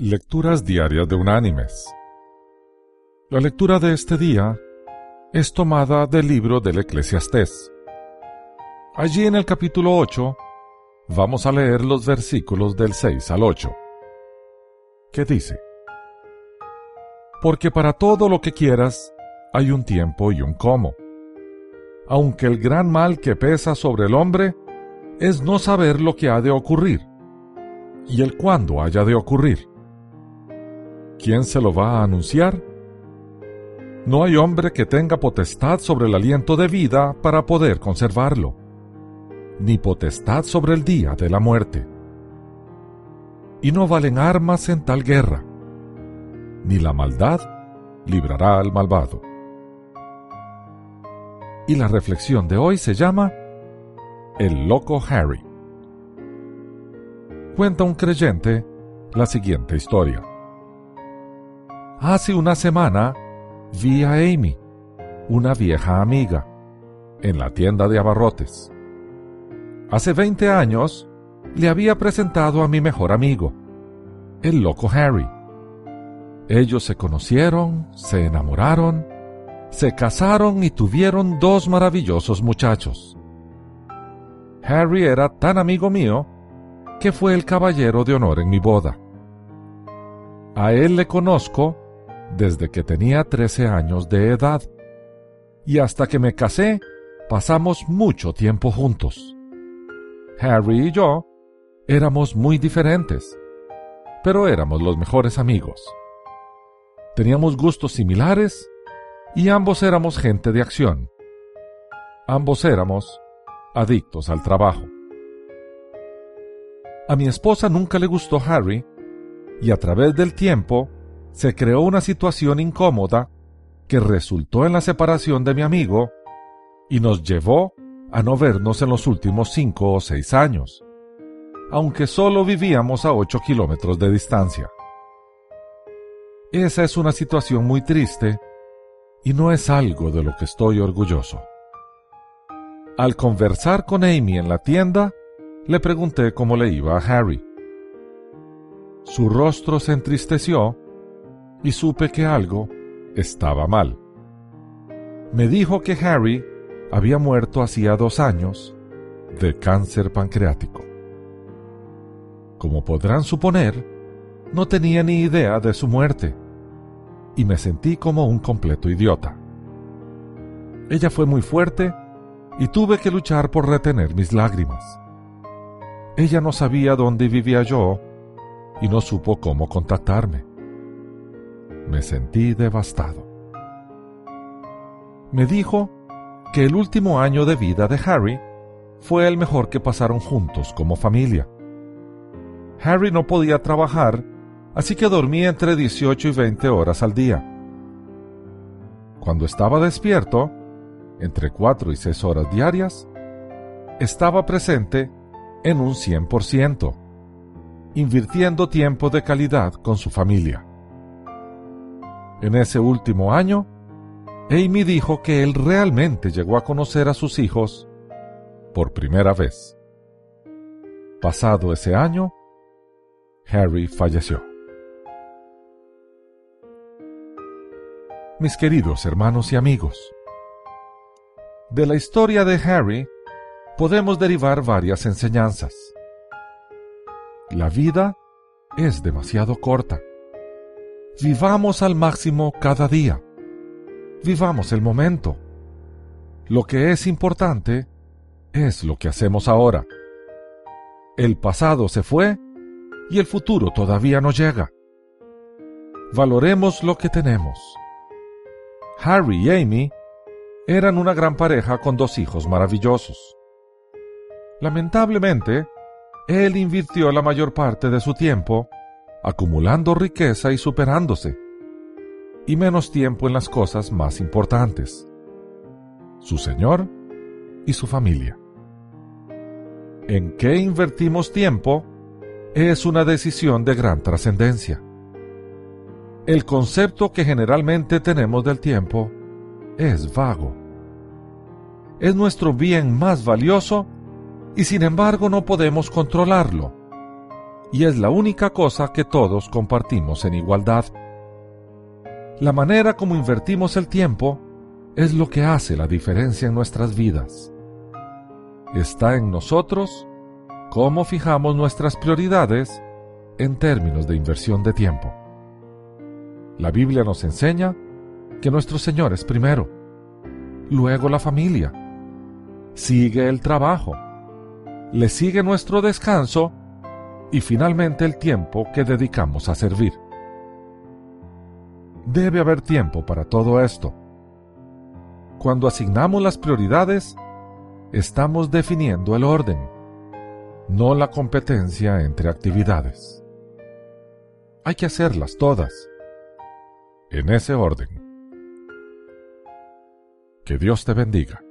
Lecturas Diarias de Unánimes. La lectura de este día es tomada del libro del Eclesiastés. Allí en el capítulo 8 vamos a leer los versículos del 6 al 8, que dice, Porque para todo lo que quieras hay un tiempo y un cómo. Aunque el gran mal que pesa sobre el hombre es no saber lo que ha de ocurrir y el cuándo haya de ocurrir. ¿Quién se lo va a anunciar? No hay hombre que tenga potestad sobre el aliento de vida para poder conservarlo, ni potestad sobre el día de la muerte. Y no valen armas en tal guerra, ni la maldad librará al malvado. Y la reflexión de hoy se llama El loco Harry. Cuenta un creyente la siguiente historia. Hace una semana vi a Amy, una vieja amiga, en la tienda de abarrotes. Hace 20 años le había presentado a mi mejor amigo, el loco Harry. Ellos se conocieron, se enamoraron, se casaron y tuvieron dos maravillosos muchachos. Harry era tan amigo mío que fue el caballero de honor en mi boda. A él le conozco desde que tenía 13 años de edad y hasta que me casé pasamos mucho tiempo juntos. Harry y yo éramos muy diferentes, pero éramos los mejores amigos. Teníamos gustos similares y ambos éramos gente de acción. Ambos éramos adictos al trabajo. A mi esposa nunca le gustó Harry y a través del tiempo se creó una situación incómoda que resultó en la separación de mi amigo y nos llevó a no vernos en los últimos cinco o seis años, aunque solo vivíamos a ocho kilómetros de distancia. Esa es una situación muy triste y no es algo de lo que estoy orgulloso. Al conversar con Amy en la tienda, le pregunté cómo le iba a Harry. Su rostro se entristeció y supe que algo estaba mal. Me dijo que Harry había muerto hacía dos años de cáncer pancreático. Como podrán suponer, no tenía ni idea de su muerte y me sentí como un completo idiota. Ella fue muy fuerte y tuve que luchar por retener mis lágrimas. Ella no sabía dónde vivía yo y no supo cómo contactarme. Me sentí devastado. Me dijo que el último año de vida de Harry fue el mejor que pasaron juntos como familia. Harry no podía trabajar, así que dormía entre 18 y 20 horas al día. Cuando estaba despierto, entre 4 y 6 horas diarias, estaba presente en un 100%, invirtiendo tiempo de calidad con su familia. En ese último año, Amy dijo que él realmente llegó a conocer a sus hijos por primera vez. Pasado ese año, Harry falleció. Mis queridos hermanos y amigos, de la historia de Harry podemos derivar varias enseñanzas. La vida es demasiado corta. Vivamos al máximo cada día. Vivamos el momento. Lo que es importante es lo que hacemos ahora. El pasado se fue y el futuro todavía no llega. Valoremos lo que tenemos. Harry y Amy eran una gran pareja con dos hijos maravillosos. Lamentablemente, él invirtió la mayor parte de su tiempo acumulando riqueza y superándose, y menos tiempo en las cosas más importantes, su Señor y su familia. ¿En qué invertimos tiempo? Es una decisión de gran trascendencia. El concepto que generalmente tenemos del tiempo es vago. Es nuestro bien más valioso y sin embargo no podemos controlarlo. Y es la única cosa que todos compartimos en igualdad. La manera como invertimos el tiempo es lo que hace la diferencia en nuestras vidas. Está en nosotros cómo fijamos nuestras prioridades en términos de inversión de tiempo. La Biblia nos enseña que nuestro Señor es primero, luego la familia, sigue el trabajo, le sigue nuestro descanso y finalmente el tiempo que dedicamos a servir. Debe haber tiempo para todo esto. Cuando asignamos las prioridades, estamos definiendo el orden, no la competencia entre actividades. Hay que hacerlas todas, en ese orden. Que Dios te bendiga.